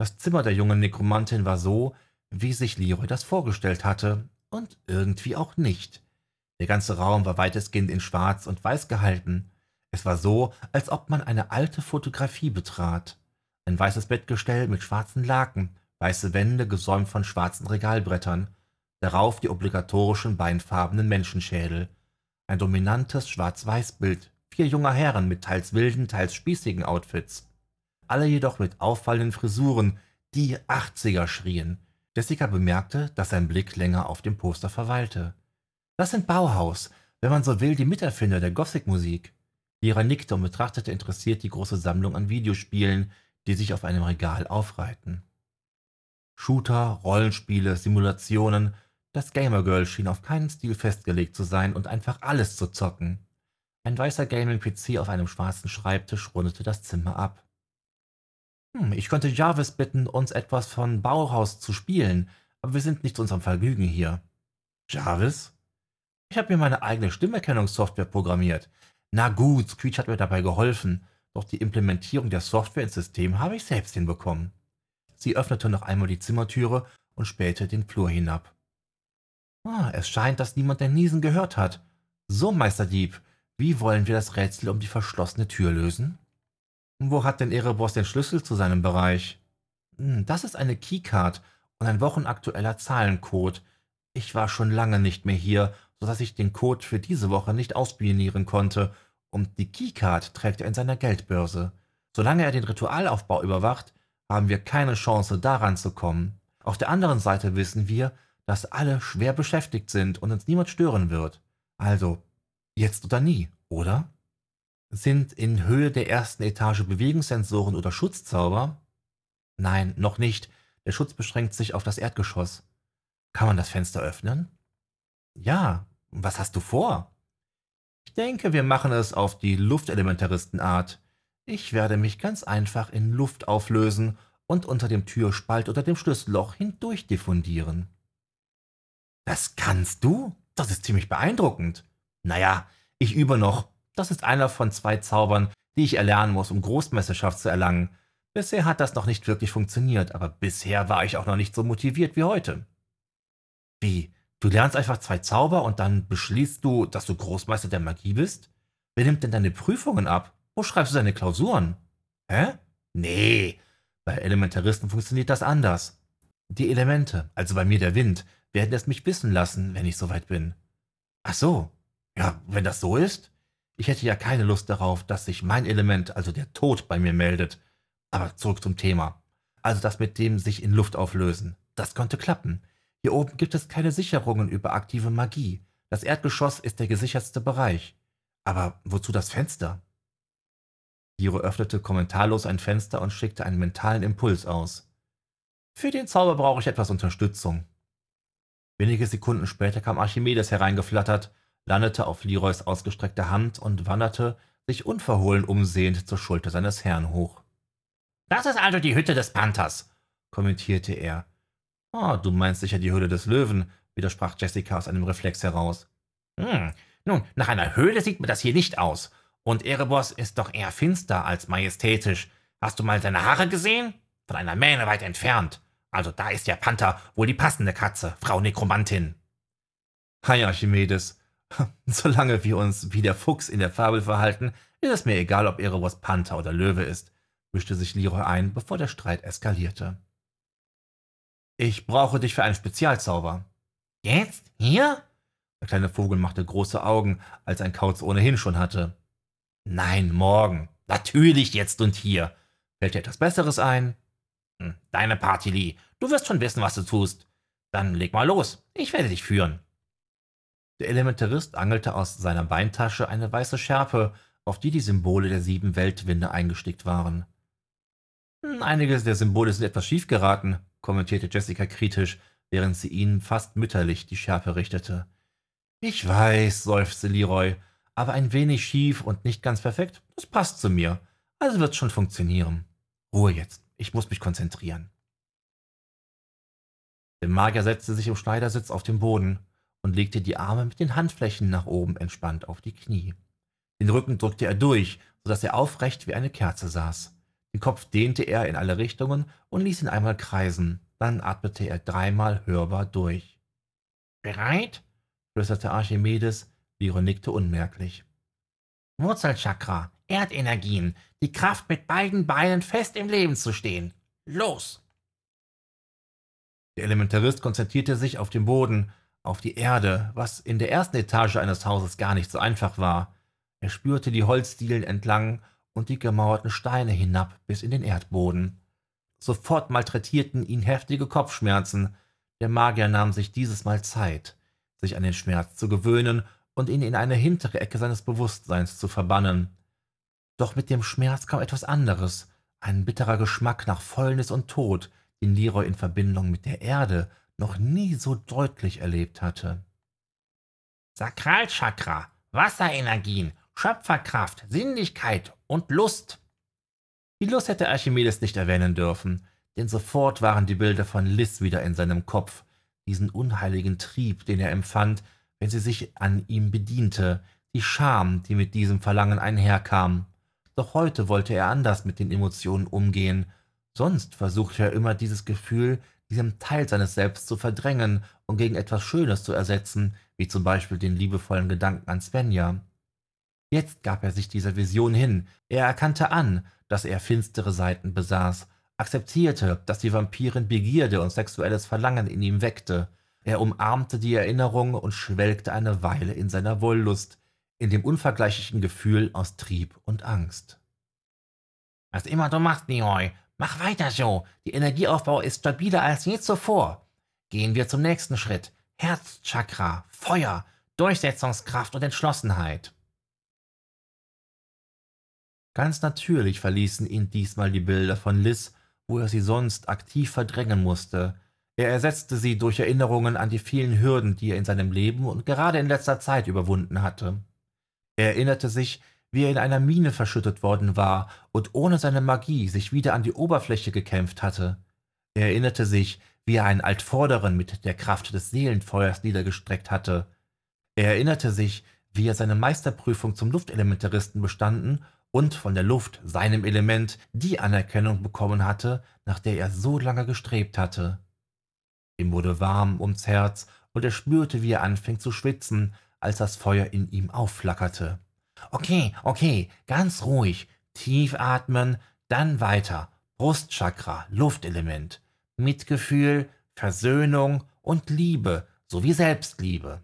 Das Zimmer der jungen Nekromantin war so, wie sich Leroy das vorgestellt hatte, und irgendwie auch nicht. Der ganze Raum war weitestgehend in Schwarz und Weiß gehalten. Es war so, als ob man eine alte Fotografie betrat. Ein weißes Bettgestell mit schwarzen Laken, weiße Wände gesäumt von schwarzen Regalbrettern, darauf die obligatorischen beinfarbenen Menschenschädel, ein dominantes Schwarz-Weiß-Bild, vier junger Herren mit teils wilden, teils spießigen Outfits. Alle jedoch mit auffallenden Frisuren, die Achtziger schrien. Jessica bemerkte, dass sein Blick länger auf dem Poster verweilte. Das sind Bauhaus, wenn man so will, die Miterfinder der Gothic-Musik. Lira nickte und betrachtete interessiert die große Sammlung an Videospielen, die sich auf einem Regal aufreihten. Shooter, Rollenspiele, Simulationen, das Gamer-Girl schien auf keinen Stil festgelegt zu sein und einfach alles zu zocken. Ein weißer Gaming-PC auf einem schwarzen Schreibtisch rundete das Zimmer ab. Hm, ich könnte Jarvis bitten, uns etwas von Bauhaus zu spielen, aber wir sind nicht zu unserem Vergnügen hier. Jarvis? Ich habe mir meine eigene Stimmerkennungssoftware programmiert. Na gut, Screech hat mir dabei geholfen, doch die Implementierung der Software ins System habe ich selbst hinbekommen. Sie öffnete noch einmal die Zimmertüre und spähte den Flur hinab. Ah, es scheint, dass niemand den Niesen gehört hat. So, Meister Dieb, wie wollen wir das Rätsel um die verschlossene Tür lösen? Wo hat denn Erebos den Schlüssel zu seinem Bereich? Hm, das ist eine Keycard und ein wochenaktueller Zahlencode. Ich war schon lange nicht mehr hier, so dass ich den Code für diese Woche nicht ausspionieren konnte, und die Keycard trägt er in seiner Geldbörse. Solange er den Ritualaufbau überwacht, haben wir keine Chance, daran zu kommen. Auf der anderen Seite wissen wir, dass alle schwer beschäftigt sind und uns niemand stören wird. Also, jetzt oder nie, oder? Sind in Höhe der ersten Etage Bewegungssensoren oder Schutzzauber? Nein, noch nicht. Der Schutz beschränkt sich auf das Erdgeschoss. Kann man das Fenster öffnen? Ja. Was hast du vor? Ich denke, wir machen es auf die Luftelementaristenart. Ich werde mich ganz einfach in Luft auflösen und unter dem Türspalt oder dem Schlüsselloch hindurch diffundieren. Das kannst du? Das ist ziemlich beeindruckend. Naja, ich übe noch. Das ist einer von zwei Zaubern, die ich erlernen muss, um Großmeisterschaft zu erlangen. Bisher hat das noch nicht wirklich funktioniert, aber bisher war ich auch noch nicht so motiviert wie heute. Wie? Du lernst einfach zwei Zauber und dann beschließt du, dass du Großmeister der Magie bist? Wer nimmt denn deine Prüfungen ab? Wo schreibst du deine Klausuren? Hä? Nee, bei Elementaristen funktioniert das anders. Die Elemente, also bei mir der Wind, werden es mich wissen lassen, wenn ich soweit bin. Ach so. Ja, wenn das so ist? Ich hätte ja keine Lust darauf, dass sich mein Element, also der Tod, bei mir meldet. Aber zurück zum Thema. Also das mit dem sich in Luft auflösen. Das konnte klappen. Hier oben gibt es keine Sicherungen über aktive Magie. Das Erdgeschoss ist der gesichertste Bereich. Aber wozu das Fenster? Hiro öffnete kommentarlos ein Fenster und schickte einen mentalen Impuls aus. Für den Zauber brauche ich etwas Unterstützung. Wenige Sekunden später kam Archimedes hereingeflattert, landete auf Leroys ausgestreckter Hand und wanderte, sich unverhohlen umsehend, zur Schulter seines Herrn hoch. Das ist also die Hütte des Panthers, kommentierte er. Ah, du meinst sicher die Höhle des Löwen, widersprach Jessica aus einem Reflex heraus. Hm, nun, nach einer Höhle sieht mir das hier nicht aus. Und Erebos ist doch eher finster als majestätisch. Hast du mal seine Haare gesehen? Von einer Mähne weit entfernt. Also da ist der Panther wohl die passende Katze, Frau Nekromantin. Hi Archimedes. Solange wir uns wie der Fuchs in der Fabel verhalten, ist es mir egal, ob Erebos Panther oder Löwe ist, mischte sich Leroy ein, bevor der Streit eskalierte. Ich brauche dich für einen Spezialzauber. Jetzt? Hier? Der kleine Vogel machte große Augen, als ein Kauz ohnehin schon hatte. Nein, morgen. Natürlich jetzt und hier. Fällt dir etwas Besseres ein? Hm, deine Party, Lee. Du wirst schon wissen, was du tust. Dann leg mal los. Ich werde dich führen. Der Elementarist angelte aus seiner Beintasche eine weiße Schärpe, auf die die Symbole der sieben Weltwinde eingestickt waren. Hm, einige der Symbole sind etwas schief geraten, kommentierte Jessica kritisch, während sie ihnen fast mütterlich die Schärpe richtete. Ich weiß, seufzte Leroy, aber ein wenig schief und nicht ganz perfekt, das passt zu mir. Also wird's schon funktionieren. Ruhe jetzt, ich muss mich konzentrieren. Der Magier setzte sich im Schneidersitz auf den Boden und legte die Arme mit den Handflächen nach oben entspannt auf die Knie. Den Rücken drückte er durch, so dass er aufrecht wie eine Kerze saß. Den Kopf dehnte er in alle Richtungen und ließ ihn einmal kreisen. Dann atmete er dreimal hörbar durch. Bereit? flüsterte Archimedes. Liro nickte unmerklich. Wurzelchakra, Erdenergien, die Kraft mit beiden Beinen fest im Leben zu stehen. Los! Der Elementarist konzentrierte sich auf den Boden, auf die Erde, was in der ersten Etage eines Hauses gar nicht so einfach war. Er spürte die Holzdielen entlang und die gemauerten Steine hinab bis in den Erdboden. Sofort malträtierten ihn heftige Kopfschmerzen. Der Magier nahm sich dieses Mal Zeit, sich an den Schmerz zu gewöhnen und ihn in eine hintere Ecke seines Bewusstseins zu verbannen. Doch mit dem Schmerz kam etwas anderes, ein bitterer Geschmack nach Fäulnis und Tod, den Leroy in Verbindung mit der Erde noch nie so deutlich erlebt hatte. Sakralchakra, Wasserenergien, Schöpferkraft, Sinnlichkeit und Lust. Die Lust hätte Archimedes nicht erwähnen dürfen, denn sofort waren die Bilder von Lis wieder in seinem Kopf, diesen unheiligen Trieb, den er empfand, wenn sie sich an ihm bediente, die Scham, die mit diesem Verlangen einherkam. Doch heute wollte er anders mit den Emotionen umgehen. Sonst versuchte er immer dieses Gefühl, diesem Teil seines Selbst zu verdrängen und gegen etwas Schönes zu ersetzen, wie zum Beispiel den liebevollen Gedanken an Svenja. Jetzt gab er sich dieser Vision hin. Er erkannte an, dass er finstere Seiten besaß, akzeptierte, dass die Vampirin Begierde und sexuelles Verlangen in ihm weckte. Er umarmte die Erinnerung und schwelgte eine Weile in seiner Wollust, in dem unvergleichlichen Gefühl aus Trieb und Angst. Was immer du machst, Leroy, mach weiter so. Die Energieaufbau ist stabiler als je zuvor. Gehen wir zum nächsten Schritt. Herzchakra, Feuer, Durchsetzungskraft und Entschlossenheit. Ganz natürlich verließen ihn diesmal die Bilder von Liz, wo er sie sonst aktiv verdrängen musste. Er ersetzte sie durch Erinnerungen an die vielen Hürden, die er in seinem Leben und gerade in letzter Zeit überwunden hatte. Er erinnerte sich, wie er in einer Mine verschüttet worden war und ohne seine Magie sich wieder an die Oberfläche gekämpft hatte. Er erinnerte sich, wie er einen Altvorderen mit der Kraft des Seelenfeuers niedergestreckt hatte. Er erinnerte sich, wie er seine Meisterprüfung zum Luftelementaristen bestanden und von der Luft, seinem Element, die Anerkennung bekommen hatte, nach der er so lange gestrebt hatte. Ihm wurde warm ums Herz, und er spürte, wie er anfing zu schwitzen, als das Feuer in ihm aufflackerte. Okay, okay, ganz ruhig, tief atmen, dann weiter. Brustchakra, Luftelement, Mitgefühl, Versöhnung und Liebe sowie Selbstliebe.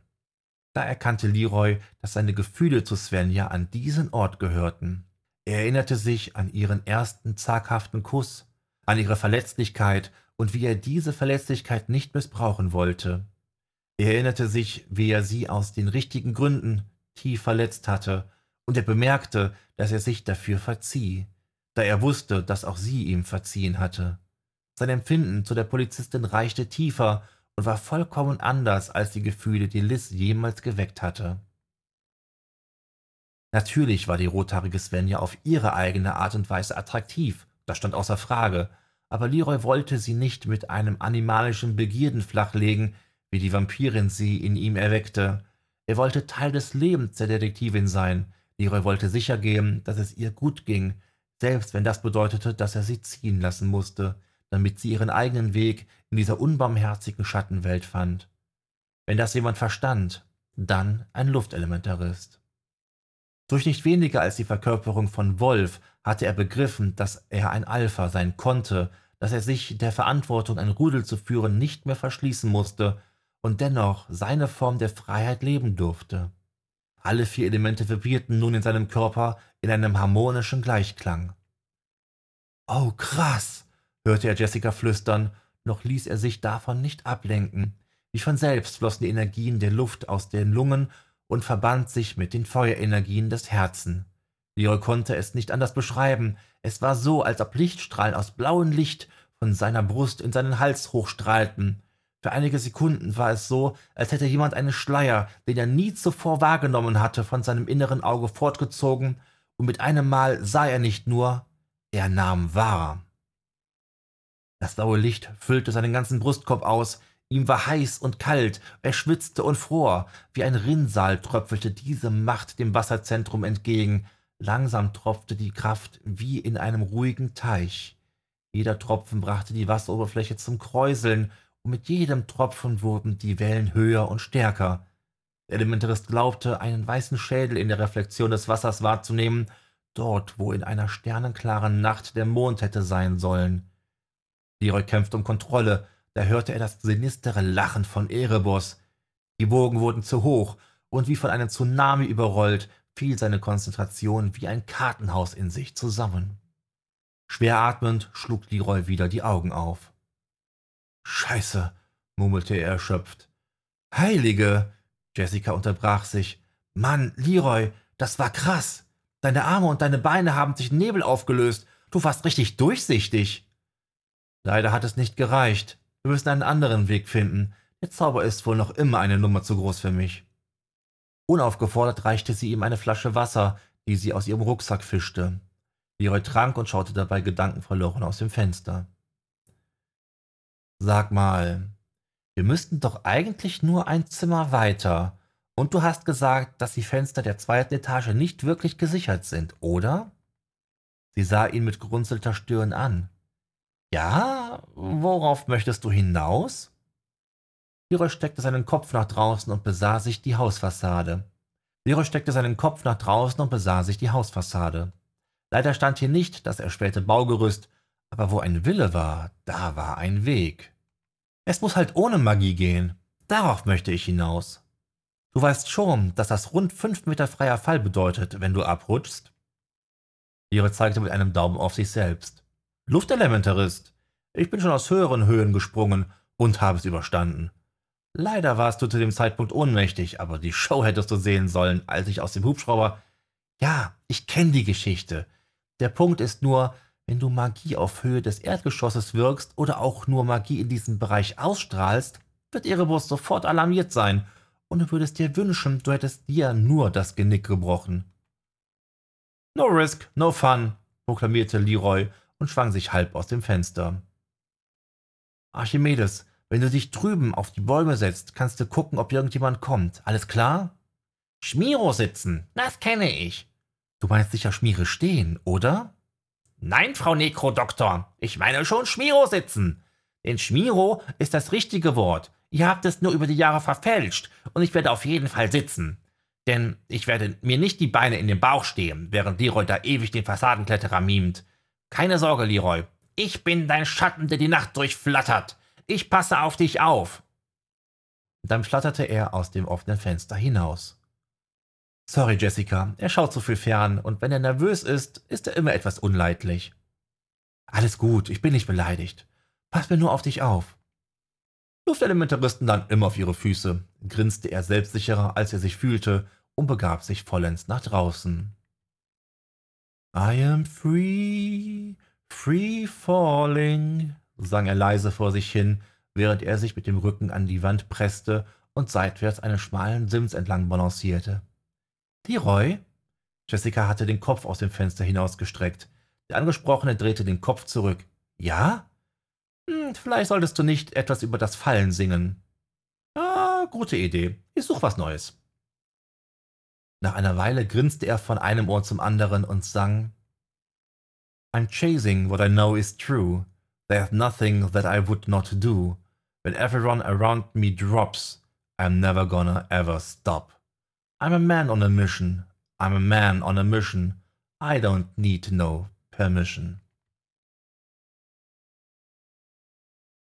Da erkannte Leroy, dass seine Gefühle zu Svenja an diesen Ort gehörten. Er erinnerte sich an ihren ersten zaghaften Kuss, an ihre Verletzlichkeit und wie er diese Verletzlichkeit nicht missbrauchen wollte. Er erinnerte sich, wie er sie aus den richtigen Gründen tief verletzt hatte, und er bemerkte, dass er sich dafür verzieh, da er wusste, dass auch sie ihm verziehen hatte. Sein Empfinden zu der Polizistin reichte tiefer und war vollkommen anders als die Gefühle, die Liz jemals geweckt hatte. Natürlich war die rothaarige Svenja auf ihre eigene Art und Weise attraktiv, das stand außer Frage, aber Leroy wollte sie nicht mit einem animalischen Begierden flachlegen, wie die Vampirin sie in ihm erweckte. Er wollte Teil des Lebens der Detektivin sein. Leroy wollte sicher gehen, dass es ihr gut ging, selbst wenn das bedeutete, dass er sie ziehen lassen musste, damit sie ihren eigenen Weg in dieser unbarmherzigen Schattenwelt fand. Wenn das jemand verstand, dann ein Luftelementarist. Durch nicht weniger als die Verkörperung von Wolf hatte er begriffen, dass er ein Alpha sein konnte, dass er sich der Verantwortung, ein Rudel zu führen, nicht mehr verschließen musste und dennoch seine Form der Freiheit leben durfte. Alle vier Elemente vibrierten nun in seinem Körper in einem harmonischen Gleichklang. Oh, krass, hörte er Jessica flüstern, noch ließ er sich davon nicht ablenken. Wie von selbst flossen die Energien der Luft aus den Lungen und verband sich mit den Feuerenergien des Herzen. Leroy konnte es nicht anders beschreiben. Es war so, als ob Lichtstrahlen aus blauem Licht von seiner Brust in seinen Hals hochstrahlten. Für einige Sekunden war es so, als hätte jemand einen Schleier, den er nie zuvor wahrgenommen hatte, von seinem inneren Auge fortgezogen, und mit einem Mal sah er nicht nur, er nahm wahr. Das blaue Licht füllte seinen ganzen Brustkorb aus, Ihm war heiß und kalt, er schwitzte und fror. Wie ein Rinnsal tröpfelte diese Macht dem Wasserzentrum entgegen. Langsam tropfte die Kraft wie in einem ruhigen Teich. Jeder Tropfen brachte die Wasseroberfläche zum Kräuseln, und mit jedem Tropfen wurden die Wellen höher und stärker. Der Elementarist glaubte, einen weißen Schädel in der Reflexion des Wassers wahrzunehmen, dort, wo in einer sternenklaren Nacht der Mond hätte sein sollen. Leroy kämpfte um Kontrolle, da hörte er das sinistere Lachen von Erebus. Die Wogen wurden zu hoch, und wie von einem Tsunami überrollt, fiel seine Konzentration wie ein Kartenhaus in sich zusammen. Schwer atmend schlug Leroy wieder die Augen auf. Scheiße, murmelte er erschöpft. Heilige! Jessica unterbrach sich. Mann, Leroy, das war krass. Deine Arme und deine Beine haben sich in Nebel aufgelöst. Du warst richtig durchsichtig. Leider hat es nicht gereicht. Wir müssen einen anderen Weg finden. Der Zauber ist wohl noch immer eine Nummer zu groß für mich. Unaufgefordert reichte sie ihm eine Flasche Wasser, die sie aus ihrem Rucksack fischte. Leroy trank und schaute dabei gedankenverloren aus dem Fenster. Sag mal, wir müssten doch eigentlich nur ein Zimmer weiter. Und du hast gesagt, dass die Fenster der zweiten Etage nicht wirklich gesichert sind, oder? Sie sah ihn mit gerunzelter Stirn an. Ja, worauf möchtest du hinaus? Leroy steckte seinen Kopf nach draußen und besah sich die Hausfassade. Leroy steckte seinen Kopf nach draußen und besah sich die Hausfassade. Leider stand hier nicht das erschwerte Baugerüst, aber wo ein Wille war, da war ein Weg. Es muss halt ohne Magie gehen. Darauf möchte ich hinaus. Du weißt schon, dass das rund fünf Meter freier Fall bedeutet, wenn du abrutschst? Leroy zeigte mit einem Daumen auf sich selbst. Luftelementarist. Ich bin schon aus höheren Höhen gesprungen und habe es überstanden. Leider warst du zu dem Zeitpunkt ohnmächtig, aber die Show hättest du sehen sollen, als ich aus dem Hubschrauber. Ja, ich kenne die Geschichte. Der Punkt ist nur, wenn du Magie auf Höhe des Erdgeschosses wirkst oder auch nur Magie in diesem Bereich ausstrahlst, wird Erebus sofort alarmiert sein und du würdest dir wünschen, du hättest dir nur das Genick gebrochen. No risk, no fun, proklamierte Leroy und schwang sich halb aus dem Fenster. Archimedes, wenn du dich drüben auf die Bäume setzt, kannst du gucken, ob irgendjemand kommt. Alles klar? Schmiro sitzen, das kenne ich. Du meinst sicher Schmiere stehen, oder? Nein, Frau Nekrodoktor, ich meine schon Schmiro sitzen. Denn Schmiro ist das richtige Wort. Ihr habt es nur über die Jahre verfälscht und ich werde auf jeden Fall sitzen. Denn ich werde mir nicht die Beine in den Bauch stehen, während Leroy da ewig den Fassadenkletterer mimt. Keine Sorge, Leroy. Ich bin dein Schatten, der die Nacht durchflattert. Ich passe auf dich auf. Dann flatterte er aus dem offenen Fenster hinaus. Sorry, Jessica, er schaut so viel fern, und wenn er nervös ist, ist er immer etwas unleidlich. Alles gut, ich bin nicht beleidigt. Pass mir nur auf dich auf. Luftelementaristen dann immer auf ihre Füße, grinste er selbstsicherer, als er sich fühlte, und begab sich vollends nach draußen. I am free, free falling, sang er leise vor sich hin, während er sich mit dem Rücken an die Wand presste und seitwärts einen schmalen Sims entlang balancierte. Leroy? Jessica hatte den Kopf aus dem Fenster hinausgestreckt. Der Angesprochene drehte den Kopf zurück. Ja? Hm, vielleicht solltest du nicht etwas über das Fallen singen. Ah, gute Idee. Ich such was Neues. Nach einer Weile grinste er von einem Ohr zum anderen und sang I'm chasing what I know is true. There's nothing that I would not do. When everyone around me drops, I'm never gonna ever stop. I'm a man on a mission. I'm a man on a mission. I don't need no permission.